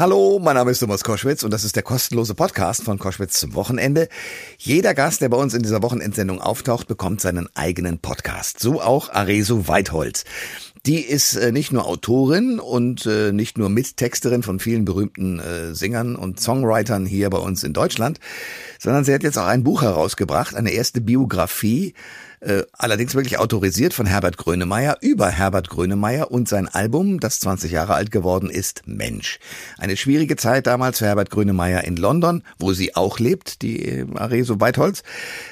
Hallo, mein Name ist Thomas Koschwitz und das ist der kostenlose Podcast von Koschwitz zum Wochenende. Jeder Gast, der bei uns in dieser Wochenendsendung auftaucht, bekommt seinen eigenen Podcast. So auch Areso Weitholz. Die ist äh, nicht nur Autorin und äh, nicht nur Mittexterin von vielen berühmten äh, Singern und Songwritern hier bei uns in Deutschland, sondern sie hat jetzt auch ein Buch herausgebracht, eine erste Biografie äh, allerdings wirklich autorisiert von Herbert Grönemeyer über Herbert Grönemeyer und sein Album, das 20 Jahre alt geworden ist, Mensch. Eine schwierige Zeit damals für Herbert Grönemeyer in London, wo sie auch lebt, die Areso Weitholz.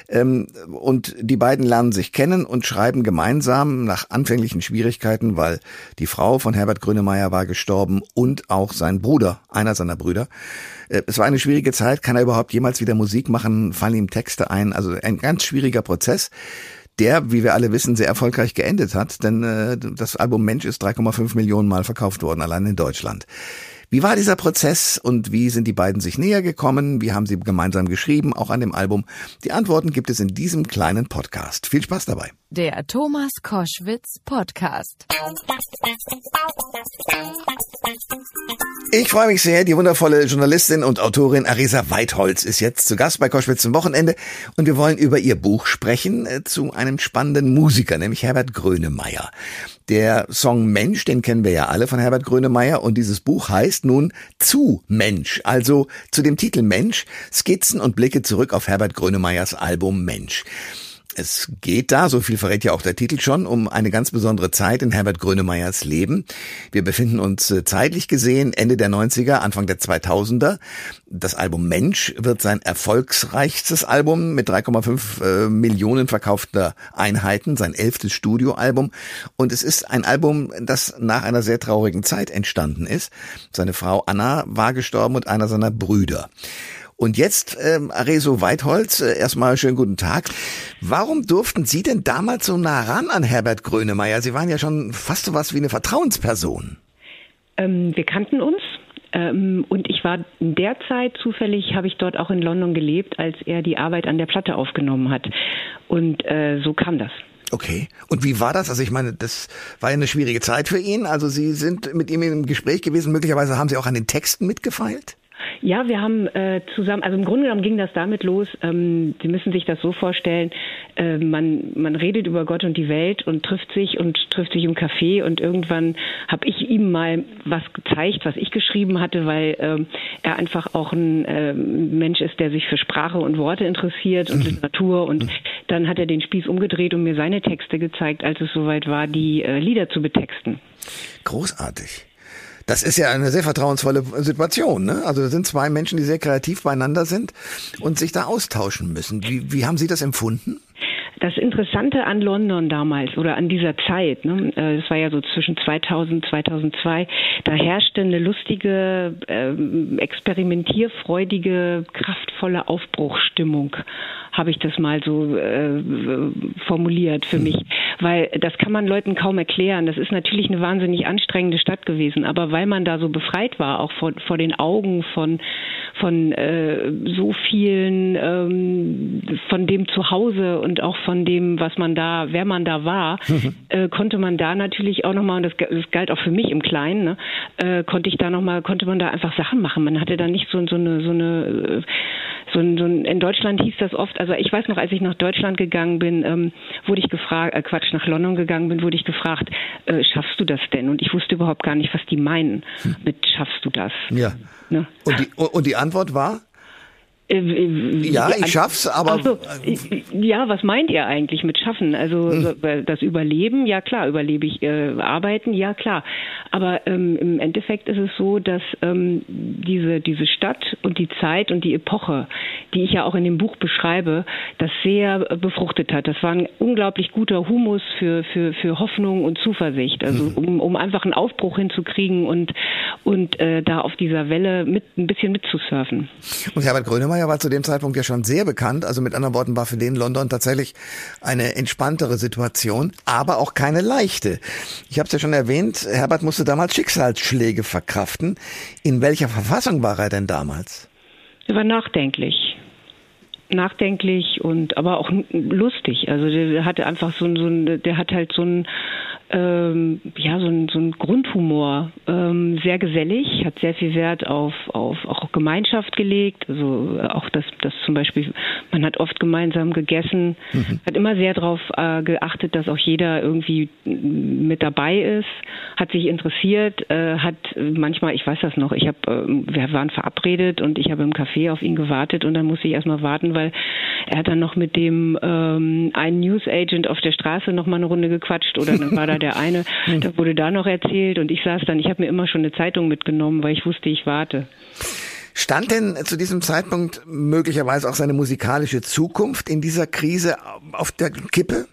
Ähm, und die beiden lernen sich kennen und schreiben gemeinsam nach anfänglichen Schwierigkeiten, weil die Frau von Herbert Grönemeyer war gestorben und auch sein Bruder, einer seiner Brüder. Äh, es war eine schwierige Zeit. Kann er überhaupt jemals wieder Musik machen? Fallen ihm Texte ein? Also ein ganz schwieriger Prozess der, wie wir alle wissen, sehr erfolgreich geendet hat, denn äh, das Album Mensch ist 3,5 Millionen Mal verkauft worden, allein in Deutschland. Wie war dieser Prozess und wie sind die beiden sich näher gekommen? Wie haben sie gemeinsam geschrieben, auch an dem Album? Die Antworten gibt es in diesem kleinen Podcast. Viel Spaß dabei. Der Thomas Koschwitz Podcast. Ich freue mich sehr. Die wundervolle Journalistin und Autorin Arisa Weitholz ist jetzt zu Gast bei Koschwitz zum Wochenende und wir wollen über ihr Buch sprechen äh, zu einem spannenden Musiker, nämlich Herbert Grönemeyer. Der Song Mensch, den kennen wir ja alle von Herbert Grönemeyer und dieses Buch heißt nun Zu Mensch, also zu dem Titel Mensch, Skizzen und Blicke zurück auf Herbert Grönemeyers Album Mensch. Es geht da, so viel verrät ja auch der Titel schon, um eine ganz besondere Zeit in Herbert Grönemeyers Leben. Wir befinden uns äh, zeitlich gesehen Ende der 90er, Anfang der 2000er. Das Album Mensch wird sein erfolgsreichstes Album mit 3,5 äh, Millionen verkaufter Einheiten, sein elftes Studioalbum. Und es ist ein Album, das nach einer sehr traurigen Zeit entstanden ist. Seine Frau Anna war gestorben und einer seiner Brüder. Und jetzt, ähm, Areso Weitholz, äh, erstmal schönen guten Tag. Warum durften Sie denn damals so nah ran an Herbert Grönemeyer? Sie waren ja schon fast so was wie eine Vertrauensperson. Ähm, wir kannten uns. Ähm, und ich war in der Zeit zufällig, habe ich dort auch in London gelebt, als er die Arbeit an der Platte aufgenommen hat. Und äh, so kam das. Okay. Und wie war das? Also ich meine, das war ja eine schwierige Zeit für ihn. Also Sie sind mit ihm im Gespräch gewesen. Möglicherweise haben Sie auch an den Texten mitgefeilt? Ja, wir haben äh, zusammen, also im Grunde genommen ging das damit los, ähm, Sie müssen sich das so vorstellen, äh, man, man redet über Gott und die Welt und trifft sich und trifft sich im Café und irgendwann habe ich ihm mal was gezeigt, was ich geschrieben hatte, weil äh, er einfach auch ein äh, Mensch ist, der sich für Sprache und Worte interessiert und. Literatur und mhm. dann hat er den Spieß umgedreht und mir seine Texte gezeigt, als es soweit war, die äh, Lieder zu betexten. Großartig. Das ist ja eine sehr vertrauensvolle Situation. Ne? Also da sind zwei Menschen, die sehr kreativ beieinander sind und sich da austauschen müssen. Wie, wie haben Sie das empfunden? Das Interessante an London damals oder an dieser Zeit, ne, äh, das war ja so zwischen 2000 2002, da herrschte eine lustige, äh, experimentierfreudige, kraftvolle Aufbruchstimmung habe ich das mal so äh, formuliert für mich. Weil das kann man Leuten kaum erklären. Das ist natürlich eine wahnsinnig anstrengende Stadt gewesen, aber weil man da so befreit war, auch vor, vor den Augen von, von äh, so vielen, ähm, von dem Zuhause und auch von dem, was man da, wer man da war, äh, konnte man da natürlich auch nochmal, und das, das galt auch für mich im Kleinen, ne, äh, konnte ich da nochmal, konnte man da einfach Sachen machen. Man hatte da nicht so, so eine, so eine, so ein, so ein, in Deutschland hieß das oft, also ich weiß noch, als ich nach Deutschland gegangen bin, ähm, wurde ich gefragt, äh, Quatsch, nach London gegangen bin, wurde ich gefragt, äh, schaffst du das denn? Und ich wusste überhaupt gar nicht, was die meinen hm. mit schaffst du das? Ja. Ne? Und, die, und die Antwort war? Äh, äh, ja, ich schaff's, aber. So, ja, was meint ihr eigentlich mit schaffen? Also hm. das Überleben, ja klar, überlebe ich äh, arbeiten, ja klar. Aber ähm, im Endeffekt ist es so, dass ähm, diese, diese Stadt und die Zeit und die Epoche, die ich ja auch in dem Buch beschreibe, das sehr befruchtet hat. Das war ein unglaublich guter Humus für, für, für Hoffnung und Zuversicht. Also hm. um, um einfach einen Aufbruch hinzukriegen und, und äh, da auf dieser Welle mit ein bisschen mitzusurfen. Und Herbert Grönemeyer war zu dem Zeitpunkt ja schon sehr bekannt. Also mit anderen Worten war für den London tatsächlich eine entspanntere Situation, aber auch keine leichte. Ich habe es ja schon erwähnt, Herbert musste damals Schicksalsschläge verkraften. In welcher Verfassung war er denn damals? Er war nachdenklich. Nachdenklich und aber auch lustig. Also der hatte einfach so, so ein, der hat halt so ein ähm, ja so ein, so ein Grundhumor, ähm, sehr gesellig, hat sehr viel Wert auf auf auch Gemeinschaft gelegt. Also auch das das zum Beispiel man hat oft gemeinsam gegessen, mhm. hat immer sehr darauf äh, geachtet, dass auch jeder irgendwie mit dabei ist, hat sich interessiert, äh, hat manchmal ich weiß das noch, ich habe äh, wir waren verabredet und ich habe im Café auf ihn gewartet und dann musste ich erstmal warten, weil er hat dann noch mit dem ähm, einen Newsagent auf der Straße noch mal eine Runde gequatscht oder dann war da der eine, da wurde da noch erzählt und ich saß dann, ich habe mir immer schon eine Zeitung mitgenommen, weil ich wusste, ich warte. Stand denn zu diesem Zeitpunkt möglicherweise auch seine musikalische Zukunft in dieser Krise auf der Kippe?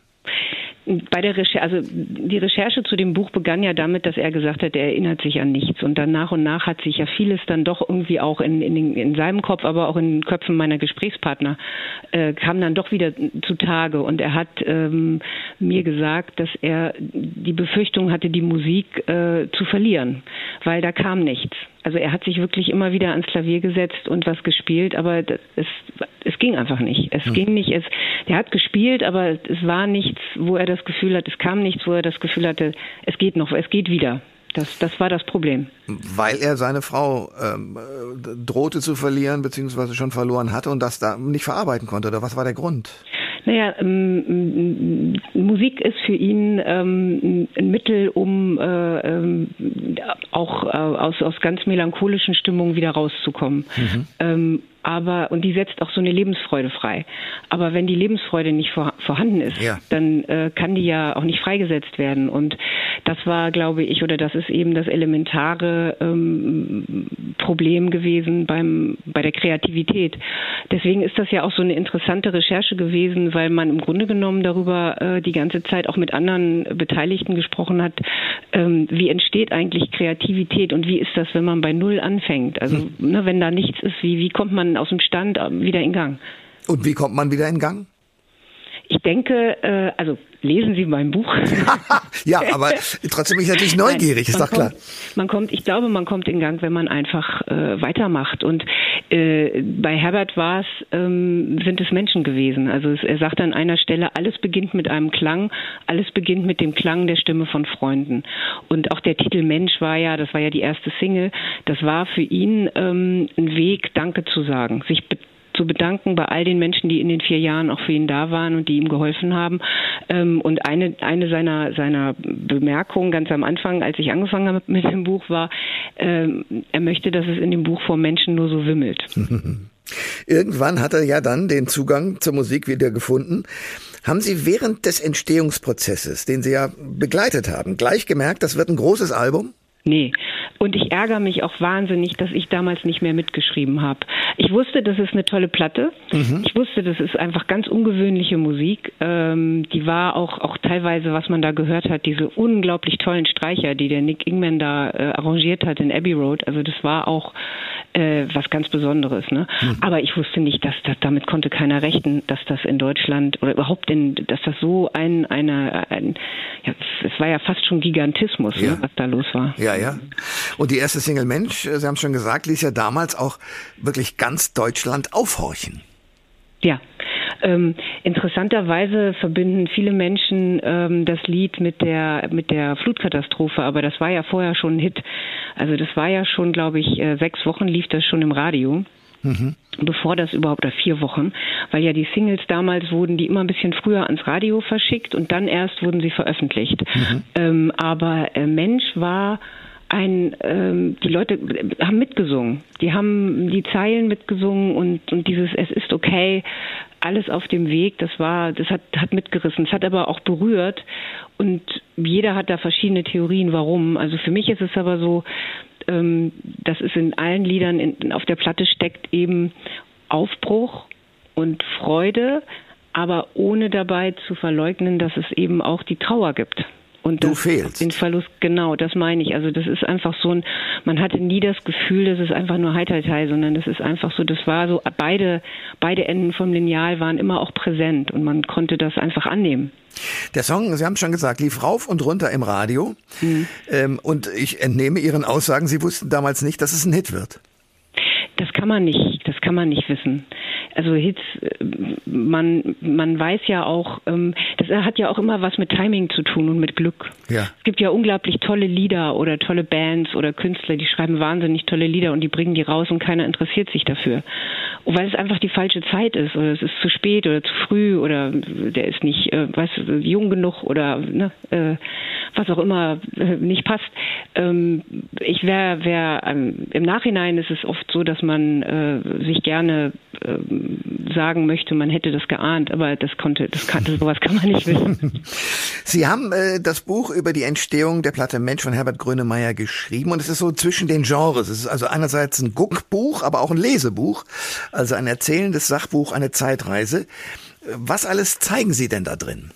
Bei der Recherche, also die Recherche zu dem Buch begann ja damit, dass er gesagt hat, er erinnert sich an nichts. Und dann nach und nach hat sich ja vieles dann doch irgendwie auch in, in, in seinem Kopf, aber auch in den Köpfen meiner Gesprächspartner, äh, kam dann doch wieder zutage. Und er hat ähm, mir gesagt, dass er die Befürchtung hatte, die Musik äh, zu verlieren, weil da kam nichts. Also er hat sich wirklich immer wieder ans Klavier gesetzt und was gespielt, aber das, es, es ging einfach nicht. Es hm. ging nicht. Es, er hat gespielt, aber es war nichts, wo er das Gefühl hat, es kam nichts, wo er das Gefühl hatte, es geht noch, es geht wieder. Das, das war das Problem. Weil er seine Frau ähm, drohte zu verlieren, beziehungsweise schon verloren hatte und das da nicht verarbeiten konnte, oder was war der Grund? Naja, ähm, Musik ist für ihn ähm, ein Mittel, um äh, ähm, auch äh, aus, aus ganz melancholischen Stimmungen wieder rauszukommen. Mhm. Aber und die setzt auch so eine Lebensfreude frei. Aber wenn die Lebensfreude nicht vor, vorhanden ist, ja. dann äh, kann die ja auch nicht freigesetzt werden. Und das war, glaube ich, oder das ist eben das elementare ähm, Problem gewesen beim bei der Kreativität. Deswegen ist das ja auch so eine interessante Recherche gewesen, weil man im Grunde genommen darüber äh, die ganze Zeit auch mit anderen Beteiligten gesprochen hat, ähm, wie entsteht eigentlich Kreativität und wie ist das, wenn man bei Null anfängt? Also hm. ne, wenn da nichts ist, wie wie kommt man aus dem Stand wieder in Gang. Und wie kommt man wieder in Gang? Ich denke, äh, also lesen Sie mein Buch. ja, aber trotzdem bin ich natürlich neugierig, Nein, ist doch klar. Kommt, man kommt, ich glaube, man kommt in Gang, wenn man einfach äh, weitermacht. Und äh, bei Herbert war es, ähm, sind es Menschen gewesen. Also es, er sagt an einer Stelle, alles beginnt mit einem Klang, alles beginnt mit dem Klang der Stimme von Freunden. Und auch der Titel Mensch war ja, das war ja die erste Single, das war für ihn ähm, ein Weg, Danke zu sagen, sich zu bedanken bei all den Menschen, die in den vier Jahren auch für ihn da waren und die ihm geholfen haben. Ähm, und eine, eine seiner, seiner Bemerkungen ganz am Anfang, als ich angefangen habe mit dem Buch, war, ähm, er möchte, dass es in dem Buch vor Menschen nur so wimmelt. Irgendwann hat er ja dann den Zugang zur Musik wieder gefunden. Haben Sie während des Entstehungsprozesses, den Sie ja begleitet haben, gleich gemerkt, das wird ein großes Album? Nee. Und ich ärgere mich auch wahnsinnig, dass ich damals nicht mehr mitgeschrieben habe. Ich wusste, das ist eine tolle Platte. Mhm. Ich wusste, das ist einfach ganz ungewöhnliche Musik. Ähm, die war auch, auch teilweise, was man da gehört hat, diese unglaublich tollen Streicher, die der Nick Ingman da äh, arrangiert hat in Abbey Road. Also das war auch äh, was ganz Besonderes. Ne? Mhm. Aber ich wusste nicht, dass das, damit konnte keiner rechnen, dass das in Deutschland oder überhaupt in, dass das so ein, eine, ein, ja, es war ja fast schon Gigantismus, ne, ja. ne, was da los war. Ja, ja. Und die erste Single Mensch, äh, Sie haben schon gesagt, ließ ja damals auch wirklich ganz Deutschland aufhorchen. Ja. Ähm, interessanterweise verbinden viele Menschen ähm, das Lied mit der mit der Flutkatastrophe, aber das war ja vorher schon ein Hit. Also das war ja schon, glaube ich, äh, sechs Wochen lief das schon im Radio. Mhm. Bevor das überhaupt, oder vier Wochen, weil ja die Singles damals wurden die immer ein bisschen früher ans Radio verschickt und dann erst wurden sie veröffentlicht. Mhm. Ähm, aber äh, Mensch war ein, ähm, die Leute haben mitgesungen. Die haben die Zeilen mitgesungen und, und dieses Es ist okay, alles auf dem Weg, das war, das hat, hat mitgerissen. Es hat aber auch berührt und jeder hat da verschiedene Theorien, warum. Also für mich ist es aber so, ähm, dass es in allen Liedern in, auf der Platte steckt eben Aufbruch und Freude, aber ohne dabei zu verleugnen, dass es eben auch die Trauer gibt. Und du fehlst. Den Verlust, genau, das meine ich. Also das ist einfach so ein, man hatte nie das Gefühl, das ist einfach nur Heiterteil, sondern das ist einfach so, das war so, beide, beide Enden vom Lineal waren immer auch präsent und man konnte das einfach annehmen. Der Song, Sie haben schon gesagt, lief rauf und runter im Radio. Mhm. Ähm, und ich entnehme Ihren Aussagen, Sie wussten damals nicht, dass es ein Hit wird. Das kann man nicht, das kann man nicht wissen. Also Hits, man, man weiß ja auch, ähm, das hat ja auch immer was mit Timing zu tun und mit Glück. Ja. Es gibt ja unglaublich tolle Lieder oder tolle Bands oder Künstler, die schreiben wahnsinnig tolle Lieder und die bringen die raus und keiner interessiert sich dafür. Und weil es einfach die falsche Zeit ist oder es ist zu spät oder zu früh oder der ist nicht, äh, weißt jung genug oder ne, äh, was auch immer äh, nicht passt. Ähm, ich wäre, wär, ähm, im Nachhinein ist es oft so, dass man äh, sich gerne äh, sagen möchte, man hätte das geahnt, aber das konnte, das kannte, sowas kann man nicht wissen. Sie haben äh, das Buch über die Entstehung der Platte Mensch von Herbert Grönemeyer geschrieben und es ist so zwischen den Genres. Es ist also einerseits ein Guckbuch, aber auch ein Lesebuch, also ein erzählendes Sachbuch, eine Zeitreise. Was alles zeigen Sie denn da drin?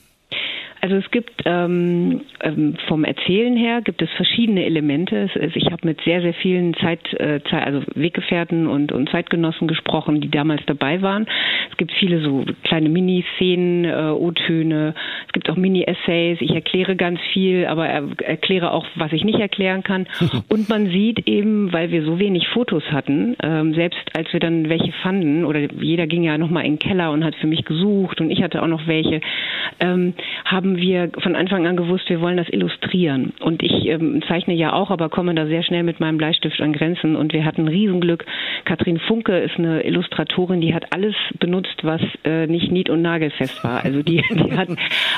Also es gibt ähm, ähm, vom Erzählen her gibt es verschiedene Elemente. Ich habe mit sehr sehr vielen Zeit, äh, also Weggefährten und, und Zeitgenossen gesprochen, die damals dabei waren. Es gibt viele so kleine Mini-Szenen, äh, O-Töne. Es gibt auch Mini-Essays. Ich erkläre ganz viel, aber er, erkläre auch, was ich nicht erklären kann. und man sieht eben, weil wir so wenig Fotos hatten, ähm, selbst als wir dann welche fanden oder jeder ging ja noch mal in den Keller und hat für mich gesucht und ich hatte auch noch welche, ähm, haben haben wir von Anfang an gewusst, wir wollen das illustrieren. Und ich ähm, zeichne ja auch, aber komme da sehr schnell mit meinem Bleistift an Grenzen. Und wir hatten Riesenglück. Katrin Funke ist eine Illustratorin, die hat alles benutzt, was äh, nicht nied- und nagelfest war. Also die, die hat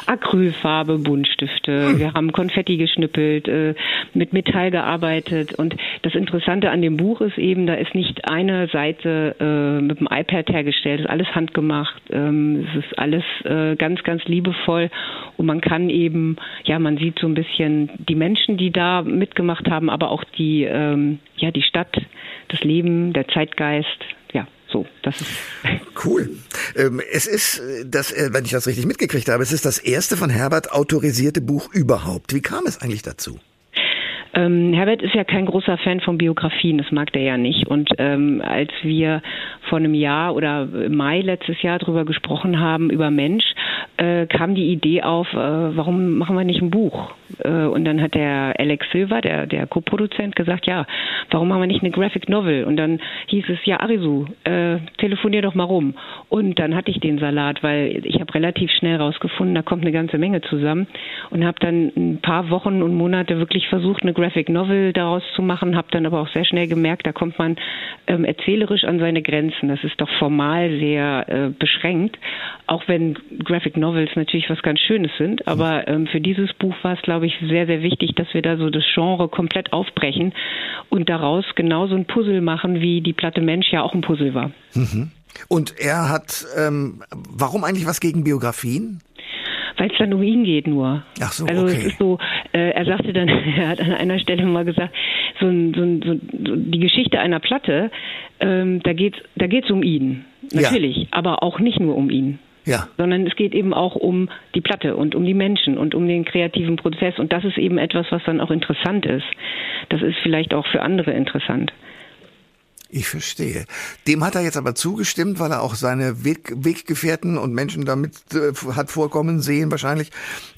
Acrylfarbe, Buntstifte, wir haben Konfetti geschnippelt, äh, mit Metall gearbeitet. Und das Interessante an dem Buch ist eben, da ist nicht eine Seite äh, mit dem iPad hergestellt, es ist alles handgemacht, ähm, es ist alles äh, ganz, ganz liebevoll und man kann eben, ja, man sieht so ein bisschen die Menschen, die da mitgemacht haben, aber auch die, ähm, ja, die Stadt, das Leben, der Zeitgeist, ja, so, das ist cool. Ähm, es ist, das, äh, wenn ich das richtig mitgekriegt habe, es ist das erste von Herbert autorisierte Buch überhaupt. Wie kam es eigentlich dazu? Ähm, Herbert ist ja kein großer Fan von Biografien, das mag der ja nicht. Und ähm, als wir vor einem Jahr oder Mai letztes Jahr darüber gesprochen haben, über Mensch, äh, kam die Idee auf, äh, warum machen wir nicht ein Buch? Äh, und dann hat der Alex Silver, der, der Co-Produzent, gesagt, ja, warum machen wir nicht eine Graphic Novel? Und dann hieß es, ja, Arisu, äh, telefonier doch mal rum. Und dann hatte ich den Salat, weil ich habe relativ schnell rausgefunden, da kommt eine ganze Menge zusammen und habe dann ein paar Wochen und Monate wirklich versucht, eine Graphic Novel daraus zu machen, habe dann aber auch sehr schnell gemerkt, da kommt man ähm, erzählerisch an seine Grenzen. Das ist doch formal sehr äh, beschränkt, auch wenn Graphic Novels natürlich was ganz Schönes sind. Aber ähm, für dieses Buch war es, glaube ich, sehr, sehr wichtig, dass wir da so das Genre komplett aufbrechen und daraus genauso ein Puzzle machen, wie die Platte Mensch ja auch ein Puzzle war. Mhm. Und er hat, ähm, warum eigentlich was gegen Biografien? weil es dann um ihn geht nur. Ach so, also okay. es ist so, äh, er sagte dann, er hat an einer Stelle mal gesagt, so, ein, so, ein, so die Geschichte einer Platte, ähm, da geht's, da geht's um ihn, natürlich, ja. aber auch nicht nur um ihn. Ja. Sondern es geht eben auch um die Platte und um die Menschen und um den kreativen Prozess. Und das ist eben etwas, was dann auch interessant ist. Das ist vielleicht auch für andere interessant. Ich verstehe. Dem hat er jetzt aber zugestimmt, weil er auch seine Weg, Weggefährten und Menschen damit äh, hat vorkommen sehen, wahrscheinlich,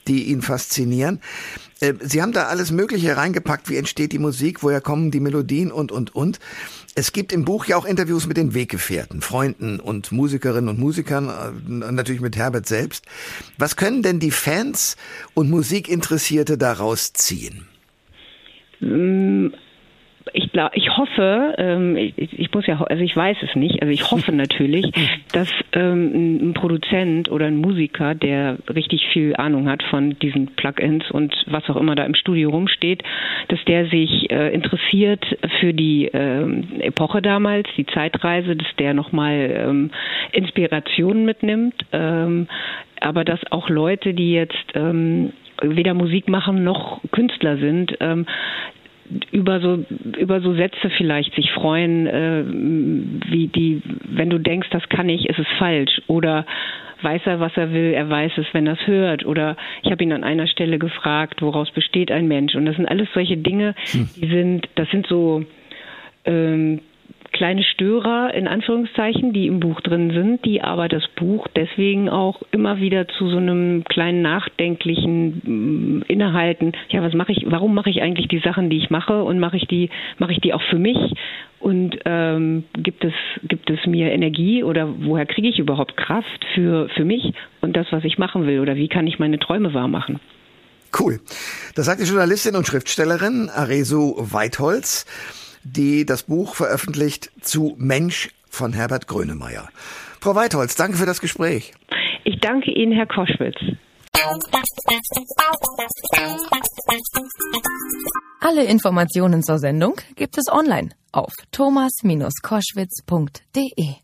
die ihn faszinieren. Äh, Sie haben da alles Mögliche reingepackt. Wie entsteht die Musik? Woher kommen die Melodien? Und, und, und. Es gibt im Buch ja auch Interviews mit den Weggefährten, Freunden und Musikerinnen und Musikern, äh, natürlich mit Herbert selbst. Was können denn die Fans und Musikinteressierte daraus ziehen? Ich glaube, ich hoffe, ähm, ich, ich, muss ja, also ich weiß es nicht, also ich hoffe natürlich, dass ähm, ein Produzent oder ein Musiker, der richtig viel Ahnung hat von diesen Plugins und was auch immer da im Studio rumsteht, dass der sich äh, interessiert für die ähm, Epoche damals, die Zeitreise, dass der nochmal ähm, Inspirationen mitnimmt, ähm, aber dass auch Leute, die jetzt ähm, weder Musik machen noch Künstler sind, ähm, über so über so Sätze vielleicht sich freuen, äh, wie die, wenn du denkst, das kann ich, ist es falsch oder weiß er, was er will, er weiß es, wenn er es hört. Oder ich habe ihn an einer Stelle gefragt, woraus besteht ein Mensch? Und das sind alles solche Dinge, hm. die sind, das sind so ähm, kleine Störer in Anführungszeichen, die im Buch drin sind, die aber das Buch deswegen auch immer wieder zu so einem kleinen nachdenklichen mm, Innehalten. Ja, was mache ich? Warum mache ich eigentlich die Sachen, die ich mache und mache ich die mache ich die auch für mich? Und ähm, gibt es gibt es mir Energie oder woher kriege ich überhaupt Kraft für, für mich und das, was ich machen will oder wie kann ich meine Träume wahrmachen? Cool. Das sagt die Journalistin und Schriftstellerin Aresu Weitholz, die das Buch veröffentlicht zu Mensch von Herbert Grönemeyer. Frau Weitholz, danke für das Gespräch. Ich danke Ihnen, Herr Koschwitz. Alle Informationen zur Sendung gibt es online auf thomas-koschwitz.de.